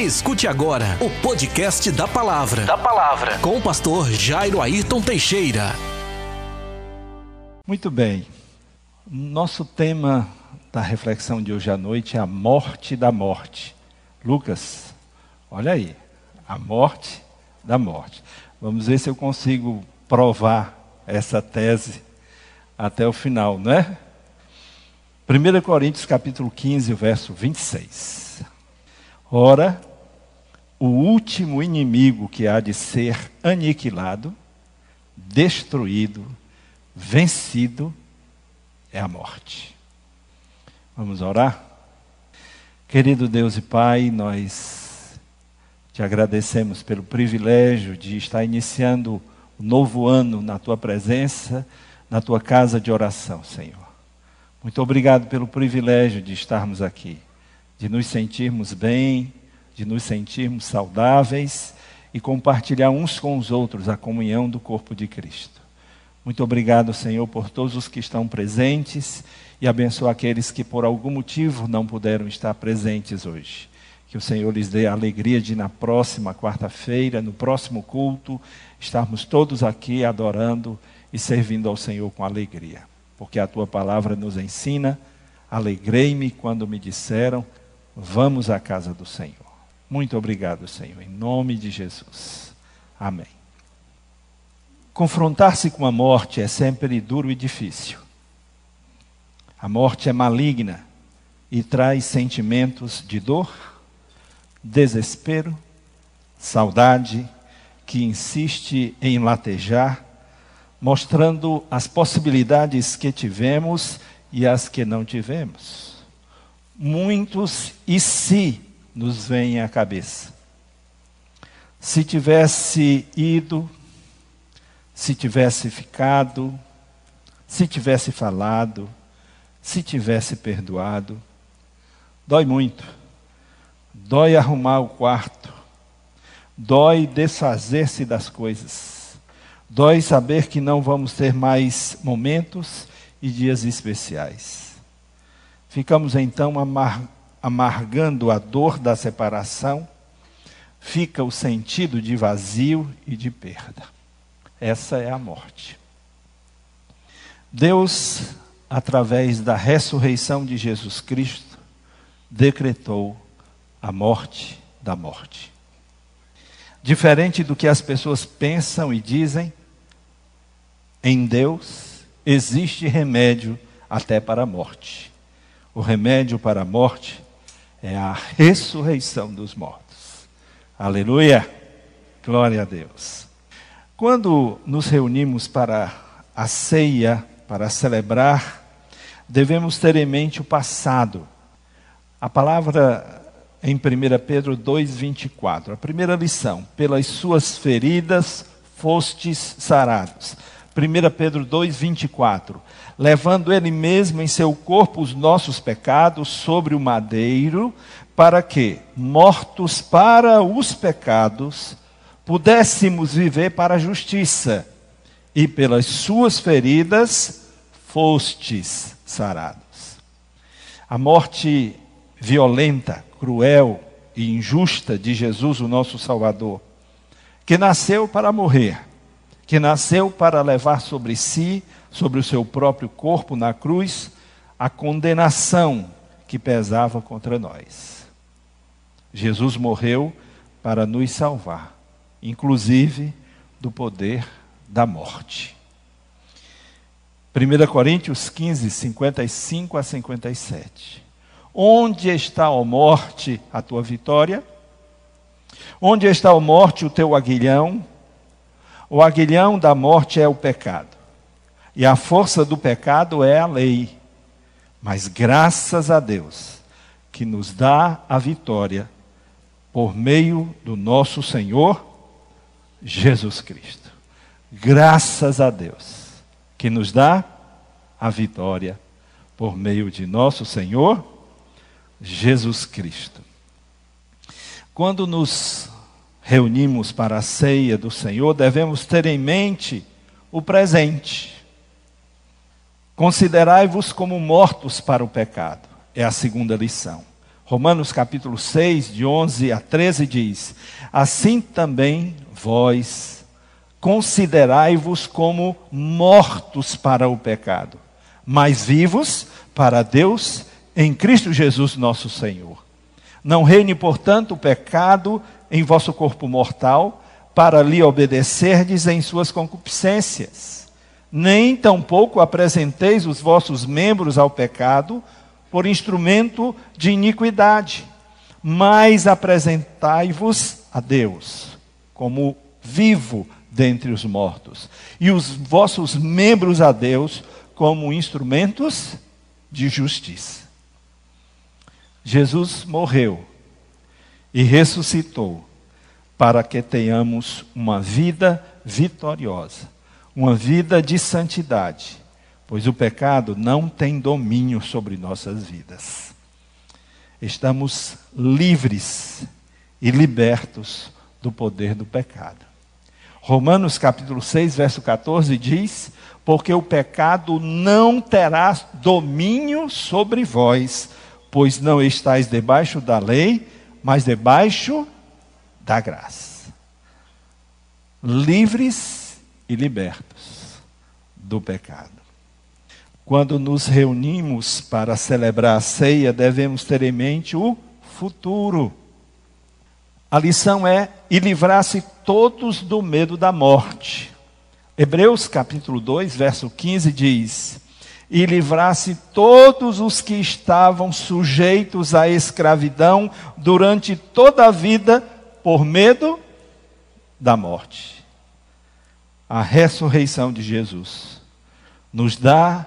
Escute agora o podcast da palavra. Da palavra. Com o pastor Jairo Ayrton Teixeira. Muito bem. Nosso tema da reflexão de hoje à noite é a morte da morte. Lucas, olha aí. A morte da morte. Vamos ver se eu consigo provar essa tese até o final, não é? 1 Coríntios capítulo 15, verso 26. Ora, o último inimigo que há de ser aniquilado, destruído, vencido, é a morte. Vamos orar? Querido Deus e Pai, nós te agradecemos pelo privilégio de estar iniciando o novo ano na tua presença, na tua casa de oração, Senhor. Muito obrigado pelo privilégio de estarmos aqui, de nos sentirmos bem, de nos sentirmos saudáveis e compartilhar uns com os outros a comunhão do corpo de Cristo. Muito obrigado, Senhor, por todos os que estão presentes e abençoa aqueles que por algum motivo não puderam estar presentes hoje. Que o Senhor lhes dê a alegria de, na próxima quarta-feira, no próximo culto, estarmos todos aqui adorando e servindo ao Senhor com alegria. Porque a tua palavra nos ensina: alegrei-me quando me disseram, vamos à casa do Senhor. Muito obrigado, Senhor, em nome de Jesus. Amém. Confrontar-se com a morte é sempre duro e difícil. A morte é maligna e traz sentimentos de dor, desespero, saudade, que insiste em latejar, mostrando as possibilidades que tivemos e as que não tivemos. Muitos e se nos vem à cabeça. Se tivesse ido, se tivesse ficado, se tivesse falado, se tivesse perdoado, dói muito. Dói arrumar o quarto, dói desfazer-se das coisas, dói saber que não vamos ter mais momentos e dias especiais. Ficamos então amar amargando a dor da separação, fica o sentido de vazio e de perda. Essa é a morte. Deus, através da ressurreição de Jesus Cristo, decretou a morte da morte. Diferente do que as pessoas pensam e dizem, em Deus existe remédio até para a morte. O remédio para a morte é a ressurreição dos mortos. Aleluia! Glória a Deus. Quando nos reunimos para a ceia, para celebrar, devemos ter em mente o passado. A palavra em 1 Pedro 2,24, a primeira lição: pelas suas feridas fostes sarados. 1 Pedro 2,24. Levando ele mesmo em seu corpo os nossos pecados sobre o madeiro, para que, mortos para os pecados, pudéssemos viver para a justiça, e pelas suas feridas fostes sarados. A morte violenta, cruel e injusta de Jesus, o nosso Salvador, que nasceu para morrer que nasceu para levar sobre si, sobre o seu próprio corpo na cruz, a condenação que pesava contra nós. Jesus morreu para nos salvar, inclusive do poder da morte. 1 Coríntios 15, 55 a 57. Onde está, a morte, a tua vitória? Onde está, a morte, o teu aguilhão? O aguilhão da morte é o pecado. E a força do pecado é a lei. Mas graças a Deus, que nos dá a vitória por meio do nosso Senhor Jesus Cristo. Graças a Deus, que nos dá a vitória por meio de nosso Senhor Jesus Cristo. Quando nos reunimos para a ceia do Senhor, devemos ter em mente o presente. Considerai-vos como mortos para o pecado. É a segunda lição. Romanos capítulo 6, de 11 a 13 diz: Assim também vós considerai-vos como mortos para o pecado, mas vivos para Deus em Cristo Jesus nosso Senhor. Não reine, portanto, o pecado em vosso corpo mortal, para lhe obedecerdes em suas concupiscências. Nem tampouco apresenteis os vossos membros ao pecado por instrumento de iniquidade, mas apresentai-vos a Deus como vivo dentre os mortos, e os vossos membros a Deus como instrumentos de justiça. Jesus morreu e ressuscitou para que tenhamos uma vida vitoriosa, uma vida de santidade, pois o pecado não tem domínio sobre nossas vidas. Estamos livres e libertos do poder do pecado. Romanos capítulo 6, verso 14 diz: Porque o pecado não terá domínio sobre vós, pois não estáis debaixo da lei, mas debaixo da graça. Livres e libertos do pecado. Quando nos reunimos para celebrar a ceia, devemos ter em mente o futuro. A lição é: e livrar-se todos do medo da morte. Hebreus capítulo 2, verso 15 diz: E livrasse todos os que estavam sujeitos à escravidão durante toda a vida, por medo da morte. A ressurreição de Jesus nos dá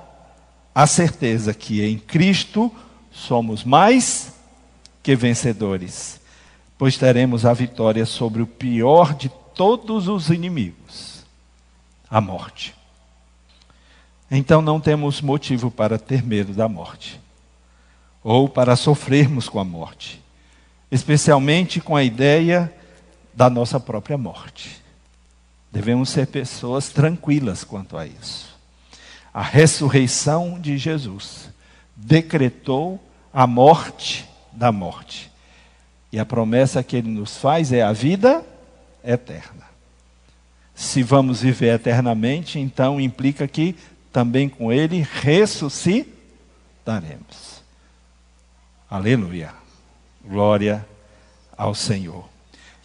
a certeza que em Cristo somos mais que vencedores pois teremos a vitória sobre o pior de todos os inimigos a morte. Então não temos motivo para ter medo da morte, ou para sofrermos com a morte, especialmente com a ideia da nossa própria morte. Devemos ser pessoas tranquilas quanto a isso. A ressurreição de Jesus decretou a morte da morte. E a promessa que ele nos faz é a vida eterna. Se vamos viver eternamente, então implica que também com ele ressuscitaremos. Aleluia. Glória ao Senhor.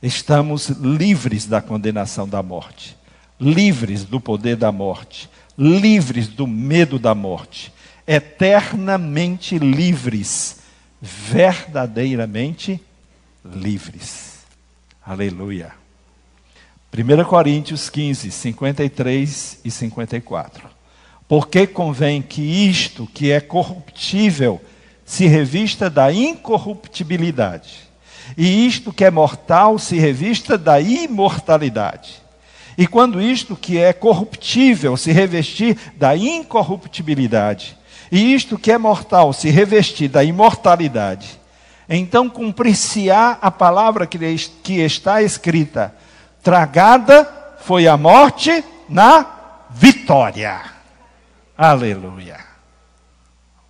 Estamos livres da condenação da morte, livres do poder da morte, livres do medo da morte, eternamente livres, verdadeiramente livres. Aleluia. 1 Coríntios 15, 53 e 54. Porque convém que isto que é corruptível se revista da incorruptibilidade, e isto que é mortal se revista da imortalidade. E quando isto que é corruptível se revestir da incorruptibilidade, e isto que é mortal se revestir da imortalidade, então cumprir-se-á a palavra que, está escrita: tragada foi a morte na vitória. Aleluia.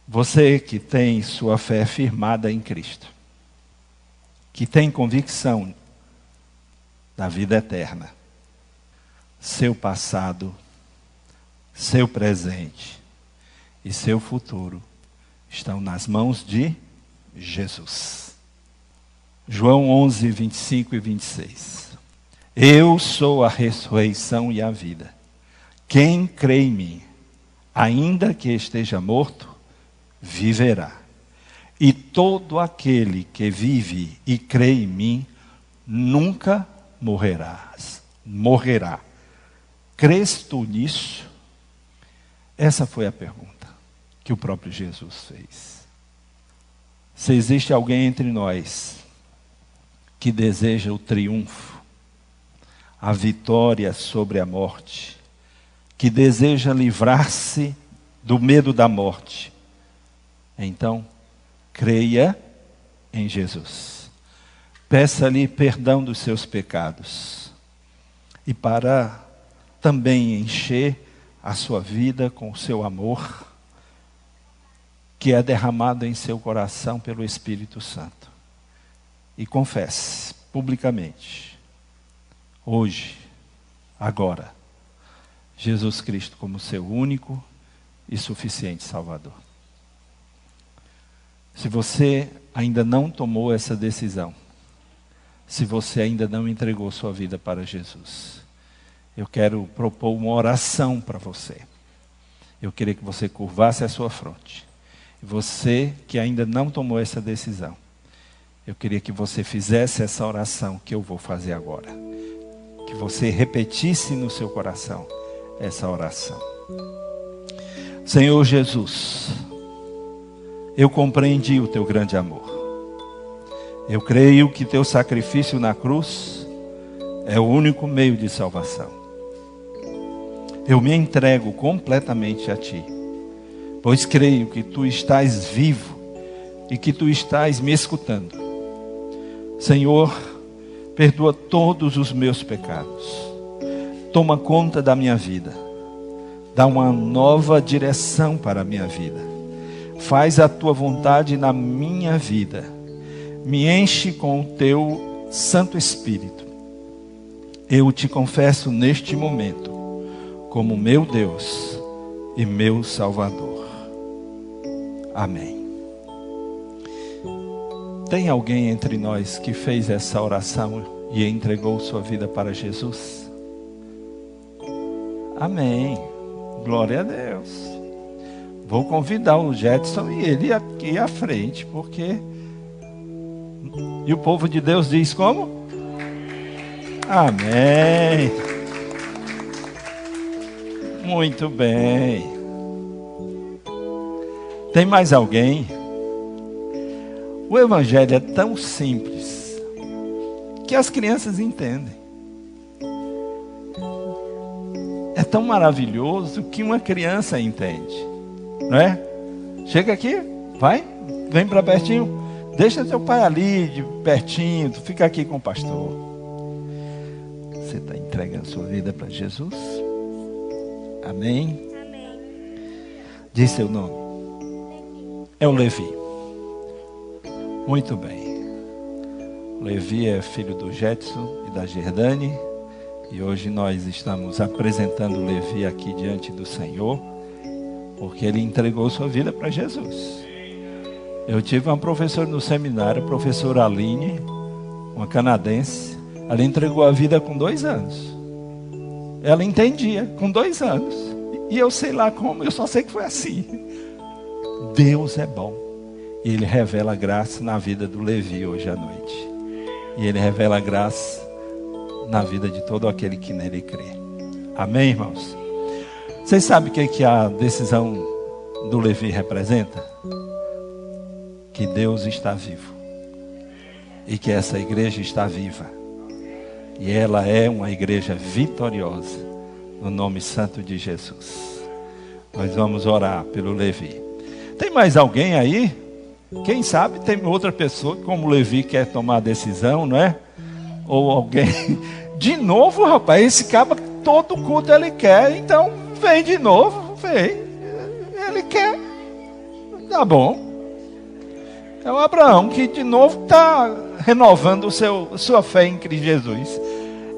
Você que tem sua fé firmada em Cristo, que tem convicção da vida eterna, seu passado, seu presente e seu futuro estão nas mãos de Jesus. João 11, 25 e 26. Eu sou a ressurreição e a vida. Quem crê em mim, ainda que esteja morto, viverá. E todo aquele que vive e crê em mim, nunca morrerá. Morrerá. Crês tu nisso? Essa foi a pergunta que o próprio Jesus fez. Se existe alguém entre nós que deseja o triunfo, a vitória sobre a morte, que deseja livrar-se do medo da morte, então creia em Jesus. Peça-lhe perdão dos seus pecados. E para também encher a sua vida com o seu amor, que é derramado em seu coração pelo Espírito Santo. E confesse publicamente, hoje, agora, Jesus Cristo como seu único e suficiente Salvador. Se você ainda não tomou essa decisão, se você ainda não entregou sua vida para Jesus, eu quero propor uma oração para você. Eu queria que você curvasse a sua fronte. Você que ainda não tomou essa decisão, eu queria que você fizesse essa oração que eu vou fazer agora. Que você repetisse no seu coração essa oração. Senhor Jesus, eu compreendi o teu grande amor. Eu creio que teu sacrifício na cruz é o único meio de salvação. Eu me entrego completamente a ti, pois creio que tu estás vivo e que tu estás me escutando. Senhor, perdoa todos os meus pecados. Toma conta da minha vida. Dá uma nova direção para a minha vida. Faz a tua vontade na minha vida. Me enche com o teu Santo Espírito. Eu te confesso neste momento como meu Deus e meu Salvador. Amém. Tem alguém entre nós que fez essa oração e entregou sua vida para Jesus? Amém. Glória a Deus. Vou convidar o Jetson e ele aqui à frente, porque. E o povo de Deus diz como? Amém. Muito bem. Tem mais alguém? O Evangelho é tão simples que as crianças entendem. é tão maravilhoso que uma criança entende, não é? Chega aqui, vai, vem para pertinho, deixa teu pai ali de pertinho, tu fica aqui com o pastor. Você está entregando sua vida para Jesus? Amém? Amém. Diz seu nome. É o Levi. Muito bem. Levi é filho do Jetson e da Gerdane. E hoje nós estamos apresentando Levi aqui diante do Senhor, porque ele entregou sua vida para Jesus. Eu tive uma professora no seminário, a professora Aline, uma canadense. Ela entregou a vida com dois anos. Ela entendia, com dois anos. E eu sei lá como, eu só sei que foi assim. Deus é bom. E Ele revela graça na vida do Levi hoje à noite. E Ele revela graça na vida de todo aquele que nele crê. Amém, irmãos? Vocês sabem o que, é que a decisão do Levi representa? Que Deus está vivo. E que essa igreja está viva. E ela é uma igreja vitoriosa. No nome santo de Jesus. Nós vamos orar pelo Levi. Tem mais alguém aí? Quem sabe tem outra pessoa, como o Levi quer tomar a decisão, não é? Ou alguém de novo, rapaz, esse cabo todo culto ele quer, então vem de novo, vem. Ele quer. Tá bom. É o Abraão que de novo está renovando o seu, sua fé em Cristo Jesus.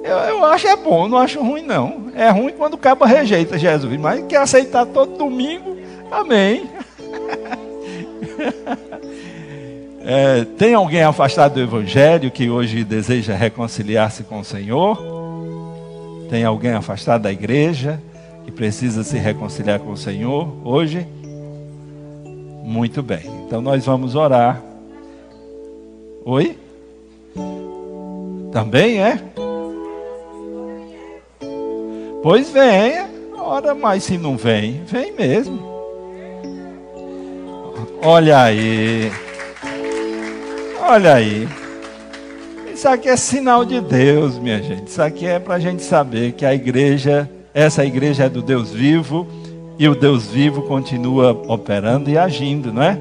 Eu, eu acho é bom, não acho ruim não. É ruim quando o cabo rejeita Jesus, mas quer aceitar todo domingo, amém. É, tem alguém afastado do Evangelho que hoje deseja reconciliar-se com o Senhor? Tem alguém afastado da igreja que precisa se reconciliar com o Senhor hoje? Muito bem, então nós vamos orar. Oi? Também é? Pois venha, ora, mas se não vem, vem mesmo. Olha aí. Olha aí. Isso aqui é sinal de Deus, minha gente. Isso aqui é para a gente saber que a igreja, essa igreja é do Deus vivo e o Deus vivo continua operando e agindo, não é?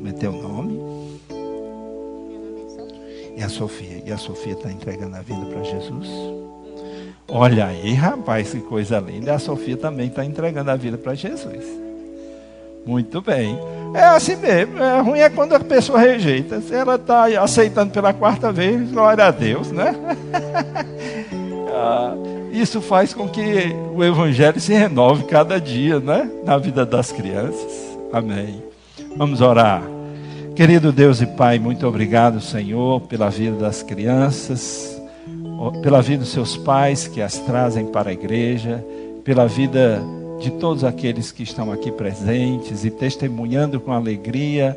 Meteu o nome? E a Sofia? E a Sofia está entregando a vida para Jesus? Olha aí, rapaz, que coisa linda. A Sofia também está entregando a vida para Jesus. Muito bem. É assim mesmo. É ruim é quando a pessoa rejeita. Se ela está aceitando pela quarta vez, glória a Deus, né? ah, isso faz com que o Evangelho se renove cada dia, né? Na vida das crianças. Amém. Vamos orar. Querido Deus e Pai, muito obrigado, Senhor, pela vida das crianças, pela vida dos seus pais que as trazem para a igreja, pela vida de todos aqueles que estão aqui presentes e testemunhando com alegria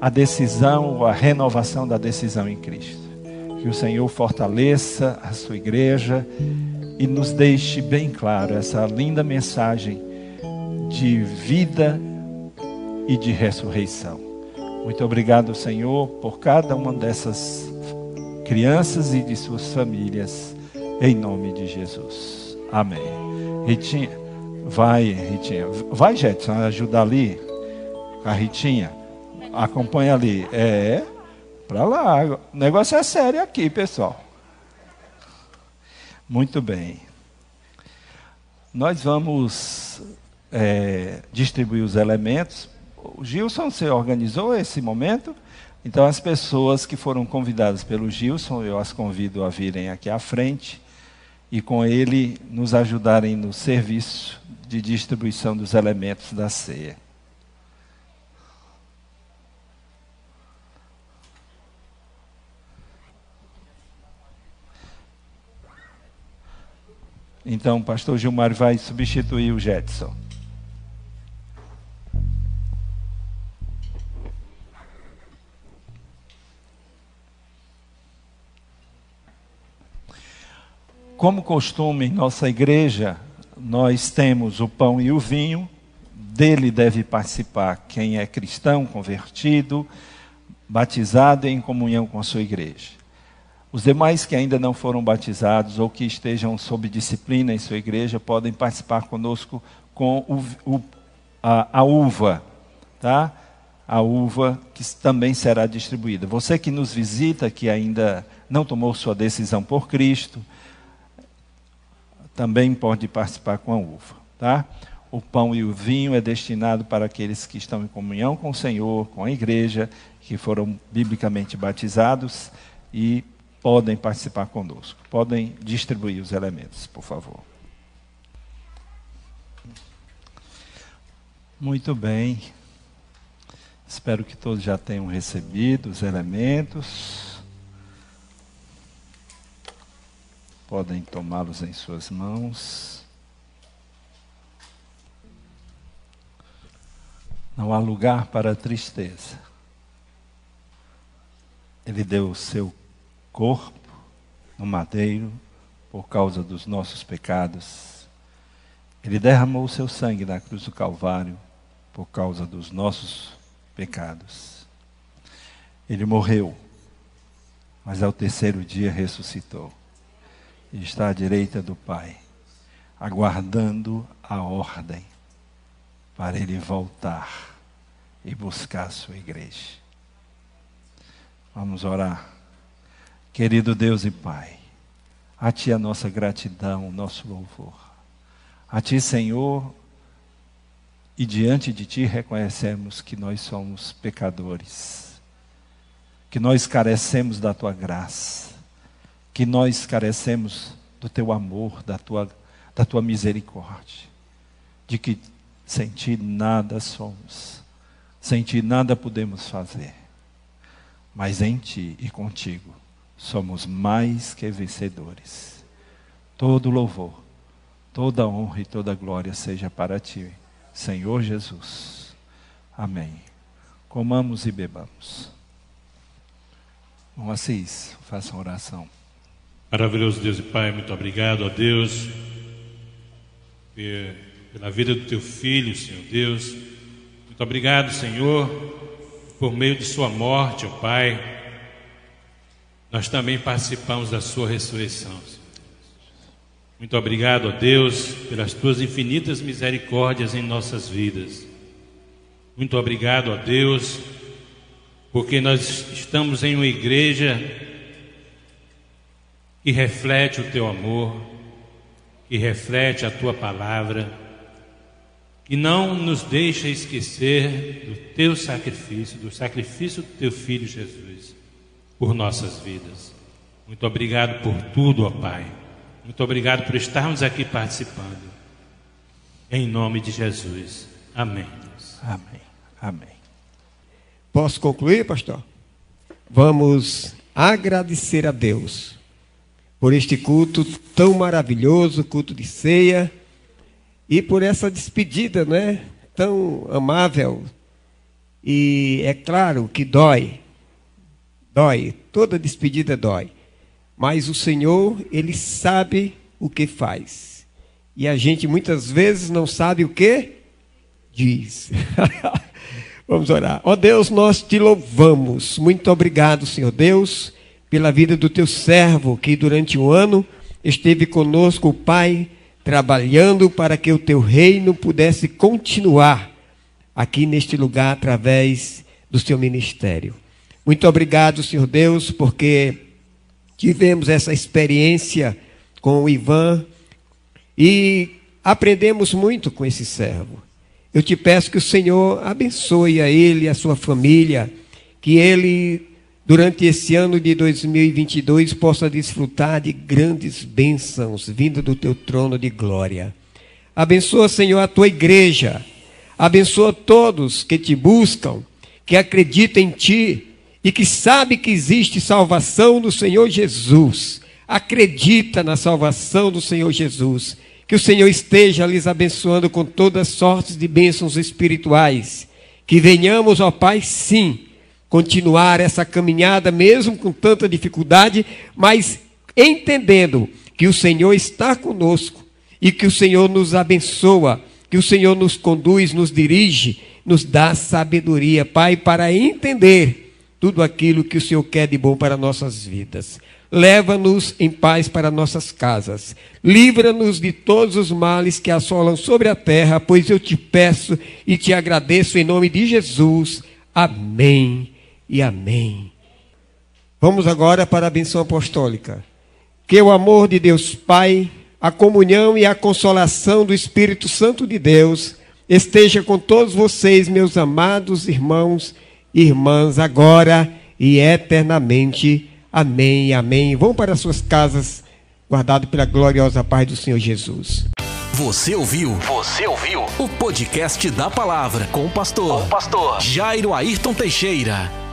a decisão, a renovação da decisão em Cristo. Que o Senhor fortaleça a sua igreja e nos deixe bem claro essa linda mensagem de vida e de ressurreição. Muito obrigado, Senhor, por cada uma dessas crianças e de suas famílias, em nome de Jesus. Amém. Ritinha. Vai, Ritinha. Vai, Jetson, ajudar ali. A Ritinha. Acompanha ali. É, para lá. O negócio é sério aqui, pessoal. Muito bem. Nós vamos é, distribuir os elementos. O Gilson, você organizou esse momento? Então, as pessoas que foram convidadas pelo Gilson, eu as convido a virem aqui à frente e com ele nos ajudarem no serviço de distribuição dos elementos da ceia. Então, o pastor Gilmar vai substituir o Jetson. Como costume em nossa igreja, nós temos o pão e o vinho, dele deve participar quem é cristão, convertido, batizado e em comunhão com a sua igreja. Os demais que ainda não foram batizados ou que estejam sob disciplina em sua igreja podem participar conosco com o, o, a, a uva, tá? A uva que também será distribuída. Você que nos visita, que ainda não tomou sua decisão por Cristo, também pode participar com a uva. Tá? O pão e o vinho é destinado para aqueles que estão em comunhão com o Senhor, com a igreja, que foram biblicamente batizados e podem participar conosco. Podem distribuir os elementos, por favor. Muito bem. Espero que todos já tenham recebido os elementos. Podem tomá-los em suas mãos. Não há lugar para tristeza. Ele deu o seu corpo no madeiro por causa dos nossos pecados. Ele derramou o seu sangue na cruz do Calvário por causa dos nossos pecados. Ele morreu, mas ao terceiro dia ressuscitou está à direita do Pai, aguardando a ordem para ele voltar e buscar a sua igreja. Vamos orar. Querido Deus e Pai, a Ti a nossa gratidão, o nosso louvor. A Ti, Senhor, e diante de Ti reconhecemos que nós somos pecadores, que nós carecemos da Tua graça que nós carecemos do teu amor, da tua, da tua misericórdia, de que sem ti nada somos, sem ti nada podemos fazer, mas em ti e contigo somos mais que vencedores. Todo louvor, toda honra e toda glória seja para ti, Senhor Jesus. Amém. Comamos e bebamos. Bom, Assis, faça oração. Maravilhoso Deus e Pai, muito obrigado a Deus pela vida do teu filho, Senhor Deus. Muito obrigado, Senhor, por meio de sua morte, ó Pai. Nós também participamos da sua ressurreição. Senhor. Muito obrigado, ó Deus, pelas tuas infinitas misericórdias em nossas vidas. Muito obrigado, ó Deus, porque nós estamos em uma igreja que reflete o teu amor, que reflete a tua palavra, e não nos deixa esquecer do teu sacrifício, do sacrifício do teu filho Jesus por nossas vidas. Muito obrigado por tudo, ó Pai. Muito obrigado por estarmos aqui participando. Em nome de Jesus. Amém. Amém. Amém. Posso concluir, pastor? Vamos agradecer a Deus por este culto tão maravilhoso, culto de ceia e por essa despedida, né? Tão amável. E é claro que dói. Dói, toda despedida dói. Mas o Senhor, ele sabe o que faz. E a gente muitas vezes não sabe o que diz. Vamos orar. Ó oh Deus, nós te louvamos. Muito obrigado, Senhor Deus, pela vida do teu servo que durante o ano esteve conosco, Pai trabalhando para que o teu reino pudesse continuar aqui neste lugar através do seu ministério. Muito obrigado, Senhor Deus, porque tivemos essa experiência com o Ivan e aprendemos muito com esse servo. Eu te peço que o Senhor abençoe a ele, a sua família, que ele durante esse ano de 2022 possa desfrutar de grandes bênçãos vindo do teu trono de glória. Abençoa, Senhor, a tua igreja. Abençoa todos que te buscam, que acreditam em ti e que sabe que existe salvação no Senhor Jesus. Acredita na salvação do Senhor Jesus. Que o Senhor esteja lhes abençoando com todas sortes de bênçãos espirituais. Que venhamos, ó Pai, sim continuar essa caminhada, mesmo com tanta dificuldade, mas entendendo que o Senhor está conosco e que o Senhor nos abençoa, que o Senhor nos conduz, nos dirige, nos dá sabedoria, Pai, para entender tudo aquilo que o Senhor quer de bom para nossas vidas. Leva-nos em paz para nossas casas. Livra-nos de todos os males que assolam sobre a terra, pois eu te peço e te agradeço em nome de Jesus. Amém e amém. Vamos agora para a benção apostólica. Que o amor de Deus Pai, a comunhão e a consolação do Espírito Santo de Deus esteja com todos vocês, meus amados irmãos e irmãs, agora e eternamente. Amém, amém. Vão para suas casas, guardado pela gloriosa paz do Senhor Jesus. Você ouviu? Você ouviu? O podcast da palavra com o pastor, com o pastor Jairo Ayrton Teixeira.